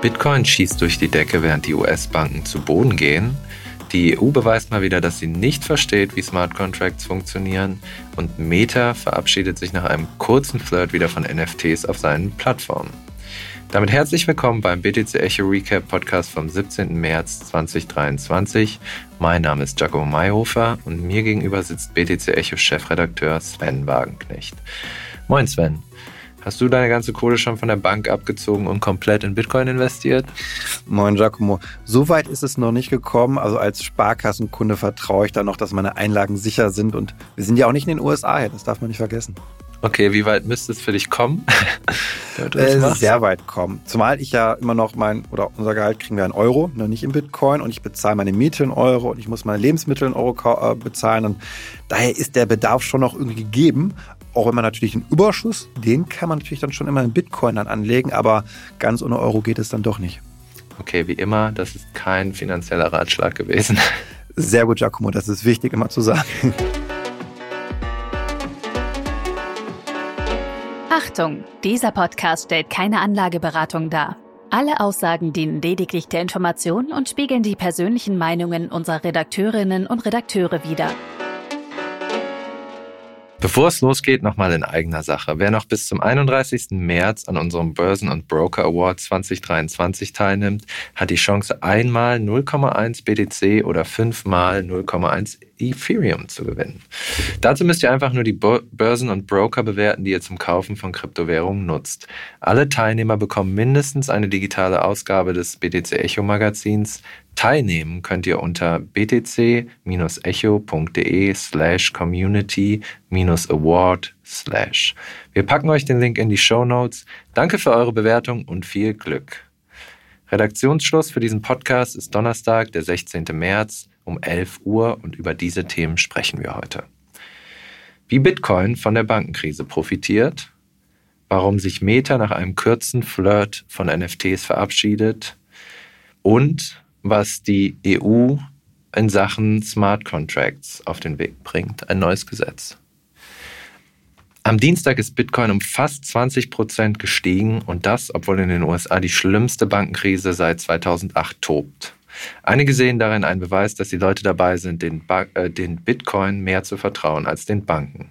Bitcoin schießt durch die Decke, während die US-Banken zu Boden gehen. Die EU beweist mal wieder, dass sie nicht versteht, wie Smart Contracts funktionieren. Und Meta verabschiedet sich nach einem kurzen Flirt wieder von NFTs auf seinen Plattformen. Damit herzlich willkommen beim BTC Echo Recap Podcast vom 17. März 2023. Mein Name ist Giacomo Mayhofer und mir gegenüber sitzt BTC Echo Chefredakteur Sven Wagenknecht. Moin Sven. Hast du deine ganze Kohle schon von der Bank abgezogen und komplett in Bitcoin investiert? Moin Giacomo. So weit ist es noch nicht gekommen. Also als Sparkassenkunde vertraue ich da noch, dass meine Einlagen sicher sind. Und wir sind ja auch nicht in den USA, das darf man nicht vergessen. Okay, wie weit müsste es für dich kommen? äh, sehr weit kommen. Zumal ich ja immer noch mein, oder unser Gehalt kriegen wir in Euro, ne, nicht in Bitcoin. Und ich bezahle meine Miete in Euro und ich muss meine Lebensmittel in Euro äh, bezahlen. Und daher ist der Bedarf schon noch irgendwie gegeben. Auch wenn man natürlich einen Überschuss, den kann man natürlich dann schon immer in Bitcoin dann anlegen, aber ganz ohne Euro geht es dann doch nicht. Okay, wie immer, das ist kein finanzieller Ratschlag gewesen. Sehr gut, Giacomo, das ist wichtig immer zu sagen. Achtung, dieser Podcast stellt keine Anlageberatung dar. Alle Aussagen dienen lediglich der Information und spiegeln die persönlichen Meinungen unserer Redakteurinnen und Redakteure wider. Bevor es losgeht, nochmal in eigener Sache. Wer noch bis zum 31. März an unserem Börsen- und Broker Award 2023 teilnimmt, hat die Chance, einmal 0,1 BTC oder fünfmal 0,1 Ethereum zu gewinnen. Dazu müsst ihr einfach nur die Börsen und Broker bewerten, die ihr zum Kaufen von Kryptowährungen nutzt. Alle Teilnehmer bekommen mindestens eine digitale Ausgabe des BTC Echo Magazins. Teilnehmen könnt ihr unter btc-echo.de slash community-award slash. Wir packen euch den Link in die Show Notes. Danke für eure Bewertung und viel Glück. Redaktionsschluss für diesen Podcast ist Donnerstag, der 16. März um 11 Uhr und über diese Themen sprechen wir heute. Wie Bitcoin von der Bankenkrise profitiert, warum sich Meta nach einem kurzen Flirt von NFTs verabschiedet und was die EU in Sachen Smart Contracts auf den Weg bringt, ein neues Gesetz. Am Dienstag ist Bitcoin um fast 20 Prozent gestiegen und das, obwohl in den USA die schlimmste Bankenkrise seit 2008 tobt. Einige sehen darin einen Beweis, dass die Leute dabei sind, den, ba äh, den Bitcoin mehr zu vertrauen als den Banken.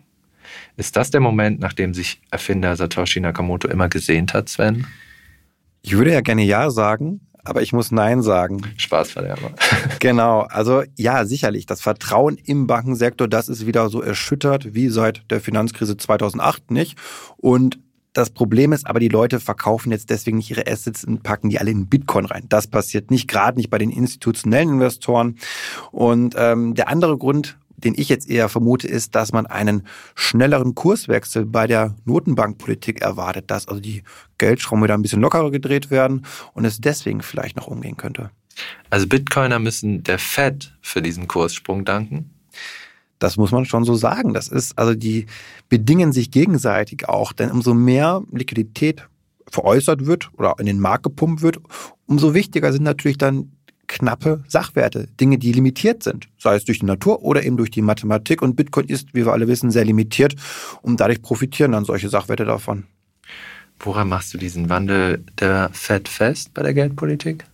Ist das der Moment, nach dem sich Erfinder Satoshi Nakamoto immer gesehnt hat, Sven? Ich würde ja gerne Ja sagen, aber ich muss Nein sagen. Spaßverderber. genau, also ja, sicherlich. Das Vertrauen im Bankensektor, das ist wieder so erschüttert wie seit der Finanzkrise 2008 nicht. Und das Problem ist aber, die Leute verkaufen jetzt deswegen nicht ihre Assets und packen die alle in Bitcoin rein. Das passiert nicht, gerade nicht bei den institutionellen Investoren. Und ähm, der andere Grund, den ich jetzt eher vermute, ist, dass man einen schnelleren Kurswechsel bei der Notenbankpolitik erwartet, dass also die Geldschrauben wieder ein bisschen lockerer gedreht werden und es deswegen vielleicht noch umgehen könnte. Also Bitcoiner müssen der Fed für diesen Kurssprung danken? Das muss man schon so sagen. Das ist, also die bedingen sich gegenseitig auch, denn umso mehr Liquidität veräußert wird oder in den Markt gepumpt wird, umso wichtiger sind natürlich dann knappe Sachwerte, Dinge, die limitiert sind, sei es durch die Natur oder eben durch die Mathematik. Und Bitcoin ist, wie wir alle wissen, sehr limitiert und dadurch profitieren dann solche Sachwerte davon. Woran machst du diesen Wandel der Fed fest bei der Geldpolitik?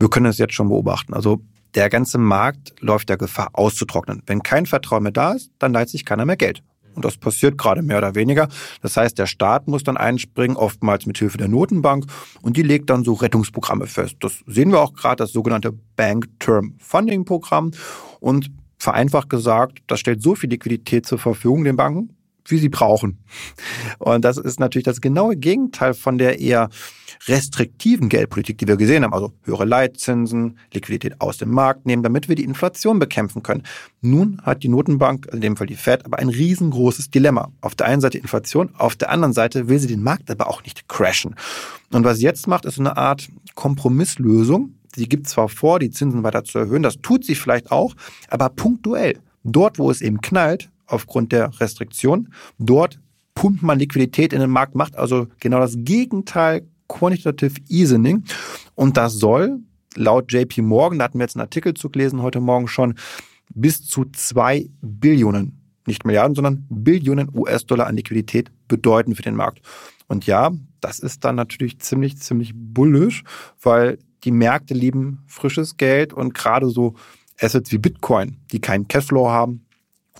Wir können es jetzt schon beobachten. Also der ganze Markt läuft der Gefahr auszutrocknen. Wenn kein Vertrauen mehr da ist, dann leiht sich keiner mehr Geld. Und das passiert gerade mehr oder weniger. Das heißt, der Staat muss dann einspringen, oftmals mit Hilfe der Notenbank, und die legt dann so Rettungsprogramme fest. Das sehen wir auch gerade, das sogenannte Bank Term Funding Programm. Und vereinfacht gesagt, das stellt so viel Liquidität zur Verfügung den Banken, wie sie brauchen. Und das ist natürlich das genaue Gegenteil von der eher restriktiven Geldpolitik, die wir gesehen haben, also höhere Leitzinsen, Liquidität aus dem Markt nehmen, damit wir die Inflation bekämpfen können. Nun hat die Notenbank, in dem Fall die Fed, aber ein riesengroßes Dilemma. Auf der einen Seite Inflation, auf der anderen Seite will sie den Markt aber auch nicht crashen. Und was sie jetzt macht, ist eine Art Kompromisslösung. Sie gibt zwar vor, die Zinsen weiter zu erhöhen, das tut sie vielleicht auch, aber punktuell. Dort, wo es eben knallt, aufgrund der Restriktion. Dort pumpt man Liquidität in den Markt, macht also genau das Gegenteil Quantitative Easing. Und das soll laut JP Morgan, da hatten wir jetzt einen Artikel zu gelesen heute Morgen schon, bis zu zwei Billionen nicht Milliarden, sondern Billionen US-Dollar an Liquidität bedeuten für den Markt. Und ja, das ist dann natürlich ziemlich, ziemlich bullisch, weil die Märkte lieben frisches Geld und gerade so Assets wie Bitcoin, die keinen Cashflow haben,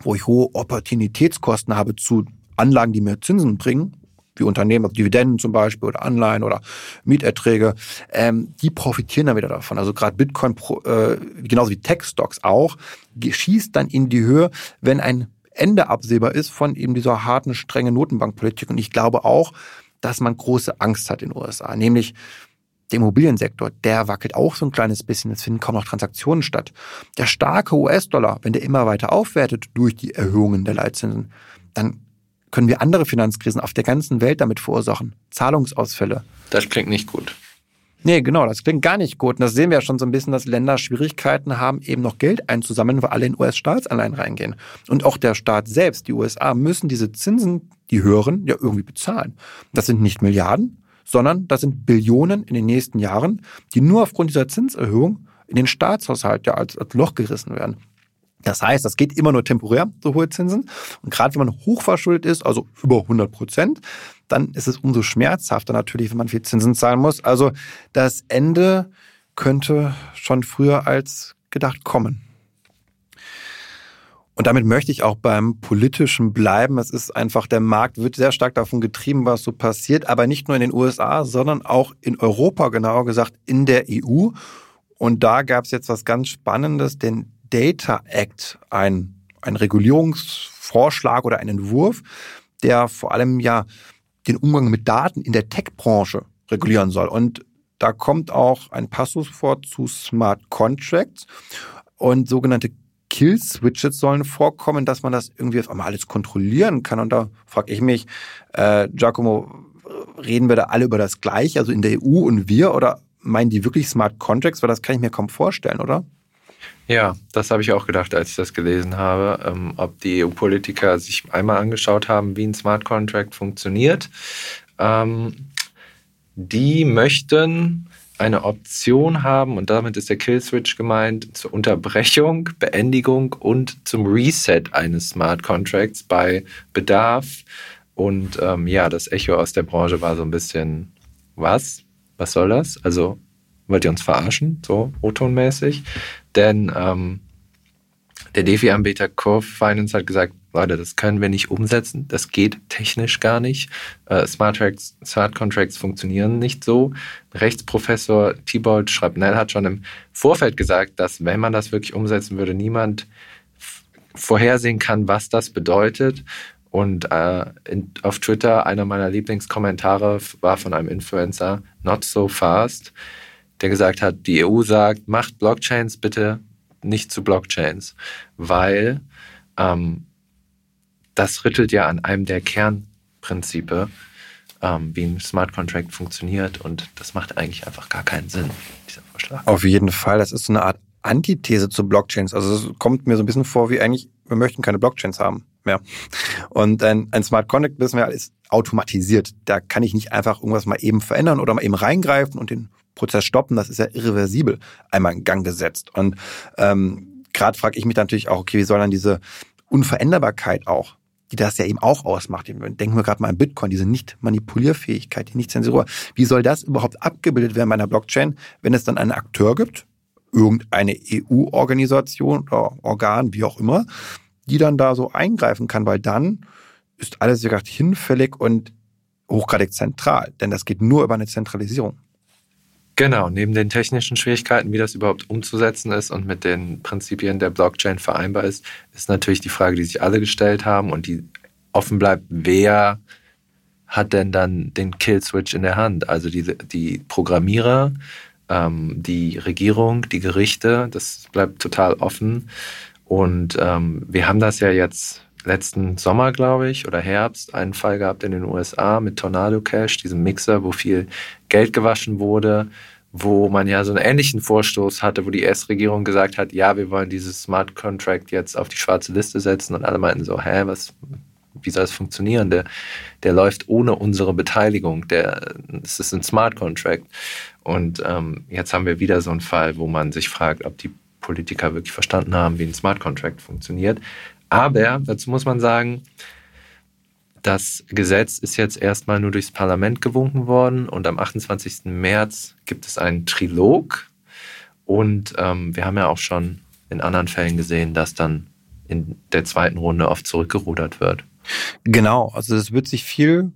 wo ich hohe Opportunitätskosten habe zu Anlagen, die mir Zinsen bringen, wie Unternehmen, also Dividenden zum Beispiel oder Anleihen oder Mieterträge, ähm, die profitieren dann wieder davon. Also gerade Bitcoin, äh, genauso wie Tech-Stocks auch, schießt dann in die Höhe, wenn ein Ende absehbar ist von eben dieser harten, strengen Notenbankpolitik. Und ich glaube auch, dass man große Angst hat in den USA, nämlich der Immobiliensektor, der wackelt auch so ein kleines bisschen. Es finden kaum noch Transaktionen statt. Der starke US-Dollar, wenn der immer weiter aufwertet durch die Erhöhungen der Leitzinsen, dann können wir andere Finanzkrisen auf der ganzen Welt damit verursachen. Zahlungsausfälle. Das klingt nicht gut. Nee, genau, das klingt gar nicht gut. Und das sehen wir ja schon so ein bisschen, dass Länder Schwierigkeiten haben, eben noch Geld einzusammeln, weil alle in US-Staatsanleihen reingehen. Und auch der Staat selbst, die USA, müssen diese Zinsen, die höheren, ja irgendwie bezahlen. Das sind nicht Milliarden, sondern das sind Billionen in den nächsten Jahren, die nur aufgrund dieser Zinserhöhung in den Staatshaushalt ja als, als Loch gerissen werden. Das heißt, das geht immer nur temporär, so hohe Zinsen. Und gerade wenn man hochverschuldet ist, also über 100 Prozent, dann ist es umso schmerzhafter natürlich, wenn man viel Zinsen zahlen muss. Also das Ende könnte schon früher als gedacht kommen. Und damit möchte ich auch beim Politischen bleiben. Es ist einfach, der Markt wird sehr stark davon getrieben, was so passiert, aber nicht nur in den USA, sondern auch in Europa, genauer gesagt in der EU. Und da gab es jetzt was ganz Spannendes, den Data Act, ein, ein Regulierungsvorschlag oder ein Entwurf, der vor allem ja den Umgang mit Daten in der Tech-Branche regulieren soll. Und da kommt auch ein Passus vor zu Smart Contracts und sogenannte Kill-Switches sollen vorkommen, dass man das irgendwie auf einmal alles kontrollieren kann. Und da frage ich mich, äh, Giacomo, reden wir da alle über das Gleiche, also in der EU und wir, oder meinen die wirklich Smart Contracts? Weil das kann ich mir kaum vorstellen, oder? Ja, das habe ich auch gedacht, als ich das gelesen habe, ähm, ob die EU-Politiker sich einmal angeschaut haben, wie ein Smart Contract funktioniert. Ähm, die möchten eine Option haben, und damit ist der Kill-Switch gemeint, zur Unterbrechung, Beendigung und zum Reset eines Smart Contracts bei Bedarf. Und ähm, ja, das Echo aus der Branche war so ein bisschen, was? Was soll das? Also wollt ihr uns verarschen, so O-Ton-mäßig? Denn ähm, der DeFi-Anbieter Curve Finance hat gesagt, Leute, das können wir nicht umsetzen, das geht technisch gar nicht. Äh, Smart, Tracks, Smart Contracts funktionieren nicht so. Rechtsprofessor Thibault Schrapnell hat schon im Vorfeld gesagt, dass wenn man das wirklich umsetzen würde, niemand vorhersehen kann, was das bedeutet. Und äh, in, auf Twitter, einer meiner Lieblingskommentare war von einem Influencer, Not So Fast, der gesagt hat, die EU sagt, macht Blockchains bitte nicht zu Blockchains, weil ähm, das rüttelt ja an einem der Kernprinzipe, ähm, wie ein Smart Contract funktioniert und das macht eigentlich einfach gar keinen Sinn, dieser Vorschlag. Auf jeden Fall, das ist so eine Art Antithese zu Blockchains. Also es kommt mir so ein bisschen vor wie eigentlich, wir möchten keine Blockchains haben mehr. Und ein, ein Smart Contract, wissen wir, ist automatisiert. Da kann ich nicht einfach irgendwas mal eben verändern oder mal eben reingreifen und den Prozess stoppen, das ist ja irreversibel einmal in Gang gesetzt. Und ähm, gerade frage ich mich natürlich auch, okay, wie soll dann diese Unveränderbarkeit auch, die das ja eben auch ausmacht, denken wir gerade mal an Bitcoin, diese Nicht-Manipulierfähigkeit, die Nicht-Zensur, wie soll das überhaupt abgebildet werden bei einer Blockchain, wenn es dann einen Akteur gibt, irgendeine EU-Organisation oder Organ, wie auch immer, die dann da so eingreifen kann, weil dann ist alles, wie gesagt, hinfällig und hochgradig zentral, denn das geht nur über eine Zentralisierung. Genau, neben den technischen Schwierigkeiten, wie das überhaupt umzusetzen ist und mit den Prinzipien der Blockchain vereinbar ist, ist natürlich die Frage, die sich alle gestellt haben und die offen bleibt, wer hat denn dann den Kill-Switch in der Hand? Also die, die Programmierer, ähm, die Regierung, die Gerichte, das bleibt total offen. Und ähm, wir haben das ja jetzt letzten Sommer, glaube ich, oder Herbst einen Fall gehabt in den USA mit Tornado Cash, diesem Mixer, wo viel Geld gewaschen wurde, wo man ja so einen ähnlichen Vorstoß hatte, wo die US-Regierung gesagt hat, ja, wir wollen dieses Smart Contract jetzt auf die schwarze Liste setzen und alle meinten so, hä, was, wie soll das funktionieren? Der, der läuft ohne unsere Beteiligung. Der, es ist ein Smart Contract. Und ähm, jetzt haben wir wieder so einen Fall, wo man sich fragt, ob die Politiker wirklich verstanden haben, wie ein Smart Contract funktioniert. Aber dazu muss man sagen, das Gesetz ist jetzt erstmal nur durchs Parlament gewunken worden und am 28. März gibt es einen Trilog. Und ähm, wir haben ja auch schon in anderen Fällen gesehen, dass dann in der zweiten Runde oft zurückgerudert wird. Genau, also es wird sich viel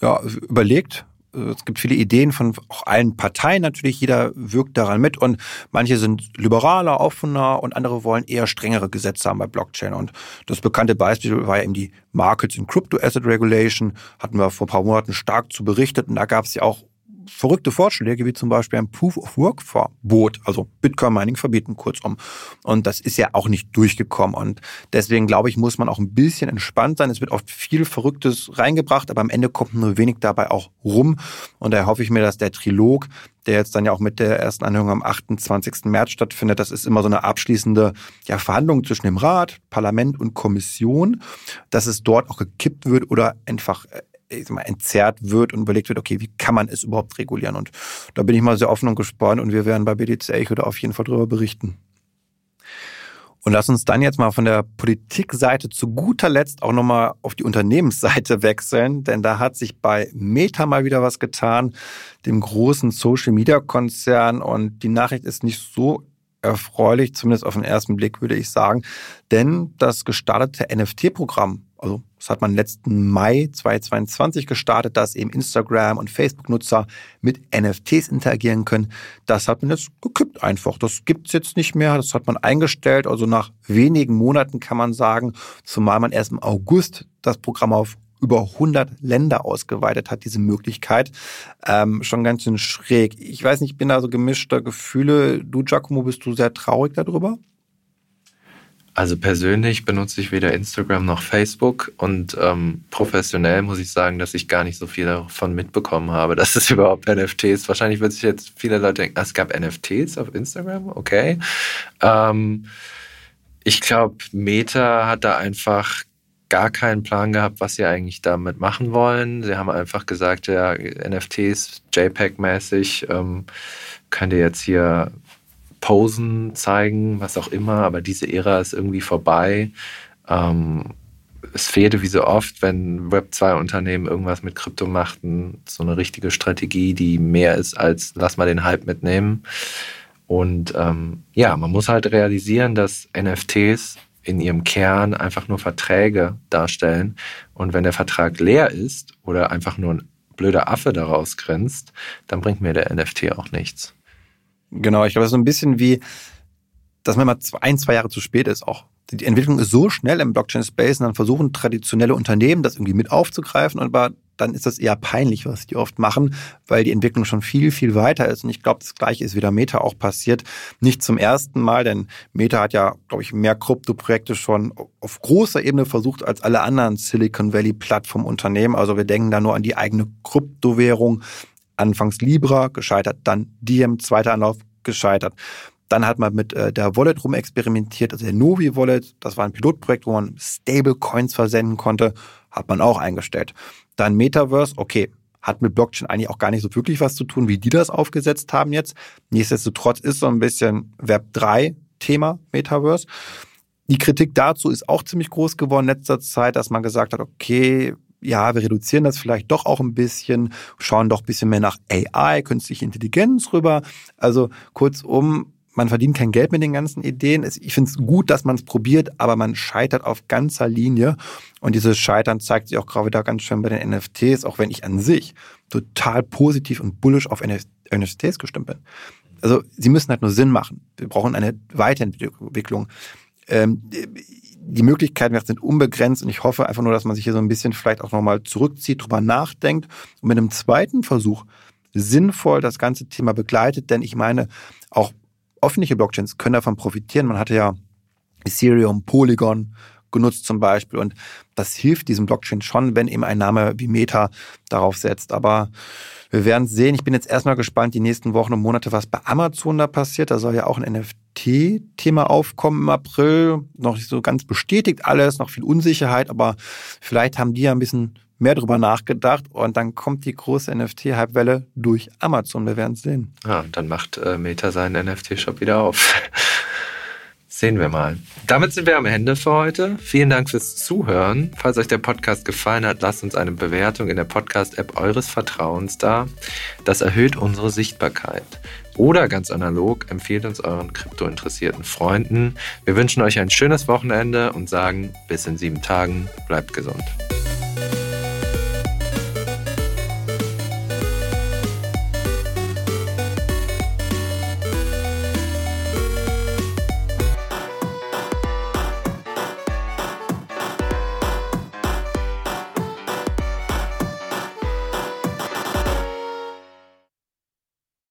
ja, überlegt, es gibt viele Ideen von auch allen Parteien natürlich. Jeder wirkt daran mit und manche sind liberaler, offener und andere wollen eher strengere Gesetze haben bei Blockchain. Und das bekannte Beispiel war ja eben die Markets in Crypto Asset Regulation. Hatten wir vor ein paar Monaten stark zu berichtet und da gab es ja auch verrückte Vorschläge, wie zum Beispiel ein Proof-of-Work-Verbot, also Bitcoin-Mining verbieten, kurzum. Und das ist ja auch nicht durchgekommen. Und deswegen, glaube ich, muss man auch ein bisschen entspannt sein. Es wird oft viel Verrücktes reingebracht, aber am Ende kommt nur wenig dabei auch rum. Und da hoffe ich mir, dass der Trilog, der jetzt dann ja auch mit der ersten Anhörung am 28. März stattfindet, das ist immer so eine abschließende ja, Verhandlung zwischen dem Rat, Parlament und Kommission, dass es dort auch gekippt wird oder einfach äh, mal, entzerrt wird und überlegt wird, okay, wie kann man es überhaupt regulieren? Und da bin ich mal sehr offen und gespannt und wir werden bei BDC Echo da auf jeden Fall drüber berichten. Und lass uns dann jetzt mal von der Politikseite zu guter Letzt auch nochmal auf die Unternehmensseite wechseln, denn da hat sich bei Meta mal wieder was getan, dem großen Social-Media-Konzern. Und die Nachricht ist nicht so erfreulich, zumindest auf den ersten Blick würde ich sagen, denn das gestartete NFT-Programm also das hat man letzten Mai 2022 gestartet, dass eben Instagram und Facebook-Nutzer mit NFTs interagieren können. Das hat man jetzt gekippt einfach. Das gibt's jetzt nicht mehr. Das hat man eingestellt. Also nach wenigen Monaten kann man sagen, zumal man erst im August das Programm auf über 100 Länder ausgeweitet hat, diese Möglichkeit. Ähm, schon ganz schön schräg. Ich weiß nicht, ich bin da so gemischter Gefühle. Du, Giacomo, bist du sehr traurig darüber? Also persönlich benutze ich weder Instagram noch Facebook und ähm, professionell muss ich sagen, dass ich gar nicht so viel davon mitbekommen habe, dass es überhaupt NFTs. Wahrscheinlich wird sich jetzt viele Leute denken, ah, es gab NFTs auf Instagram, okay. Ähm, ich glaube, Meta hat da einfach gar keinen Plan gehabt, was sie eigentlich damit machen wollen. Sie haben einfach gesagt, ja, NFTs, JPEG-mäßig, ähm, könnt ihr jetzt hier Posen zeigen, was auch immer, aber diese Ära ist irgendwie vorbei. Ähm, es fehlte wie so oft, wenn Web2-Unternehmen irgendwas mit Krypto machten, so eine richtige Strategie, die mehr ist als lass mal den Hype mitnehmen. Und ähm, ja, man muss halt realisieren, dass NFTs in ihrem Kern einfach nur Verträge darstellen. Und wenn der Vertrag leer ist oder einfach nur ein blöder Affe daraus grenzt, dann bringt mir der NFT auch nichts. Genau, ich glaube, das ist so ein bisschen wie, dass man mal ein, zwei Jahre zu spät ist auch. Die Entwicklung ist so schnell im Blockchain-Space und dann versuchen traditionelle Unternehmen das irgendwie mit aufzugreifen, aber dann ist das eher peinlich, was die oft machen, weil die Entwicklung schon viel, viel weiter ist. Und ich glaube, das Gleiche ist wieder Meta auch passiert. Nicht zum ersten Mal, denn Meta hat ja, glaube ich, mehr Krypto-Projekte schon auf großer Ebene versucht als alle anderen Silicon Valley-Plattformunternehmen. Also wir denken da nur an die eigene Kryptowährung. Anfangs Libra, gescheitert, dann Diem, zweiter Anlauf, gescheitert. Dann hat man mit äh, der Wallet rumexperimentiert, also der Novi Wallet, das war ein Pilotprojekt, wo man Stablecoins versenden konnte, hat man auch eingestellt. Dann Metaverse, okay, hat mit Blockchain eigentlich auch gar nicht so wirklich was zu tun, wie die das aufgesetzt haben jetzt. Nichtsdestotrotz ist so ein bisschen Web 3 Thema Metaverse. Die Kritik dazu ist auch ziemlich groß geworden in letzter Zeit, dass man gesagt hat, okay, ja, wir reduzieren das vielleicht doch auch ein bisschen, schauen doch ein bisschen mehr nach AI, künstliche Intelligenz rüber. Also kurzum, man verdient kein Geld mit den ganzen Ideen. Ich finde es gut, dass man es probiert, aber man scheitert auf ganzer Linie. Und dieses Scheitern zeigt sich auch gerade wieder ganz schön bei den NFTs, auch wenn ich an sich total positiv und bullish auf NFTs gestimmt bin. Also sie müssen halt nur Sinn machen. Wir brauchen eine Weiterentwicklung. Ähm, die Möglichkeiten sind unbegrenzt und ich hoffe einfach nur, dass man sich hier so ein bisschen vielleicht auch nochmal zurückzieht, drüber nachdenkt und mit einem zweiten Versuch sinnvoll das ganze Thema begleitet, denn ich meine, auch öffentliche Blockchains können davon profitieren. Man hatte ja Ethereum, Polygon genutzt zum Beispiel und das hilft diesem Blockchain schon, wenn eben ein Name wie Meta darauf setzt. Aber wir werden sehen. Ich bin jetzt erstmal gespannt, die nächsten Wochen und Monate, was bei Amazon da passiert. Da soll ja auch ein NFT-Thema aufkommen im April. Noch nicht so ganz bestätigt alles, noch viel Unsicherheit, aber vielleicht haben die ja ein bisschen mehr drüber nachgedacht und dann kommt die große NFT-Hype-Welle durch Amazon. Wir werden es sehen. Ja, dann macht äh, Meta seinen NFT-Shop wieder auf. Sehen wir mal. Damit sind wir am Ende für heute. Vielen Dank fürs Zuhören. Falls euch der Podcast gefallen hat, lasst uns eine Bewertung in der Podcast-App eures Vertrauens da. Das erhöht unsere Sichtbarkeit. Oder ganz analog, empfehlt uns euren kryptointeressierten Freunden. Wir wünschen euch ein schönes Wochenende und sagen bis in sieben Tagen. Bleibt gesund.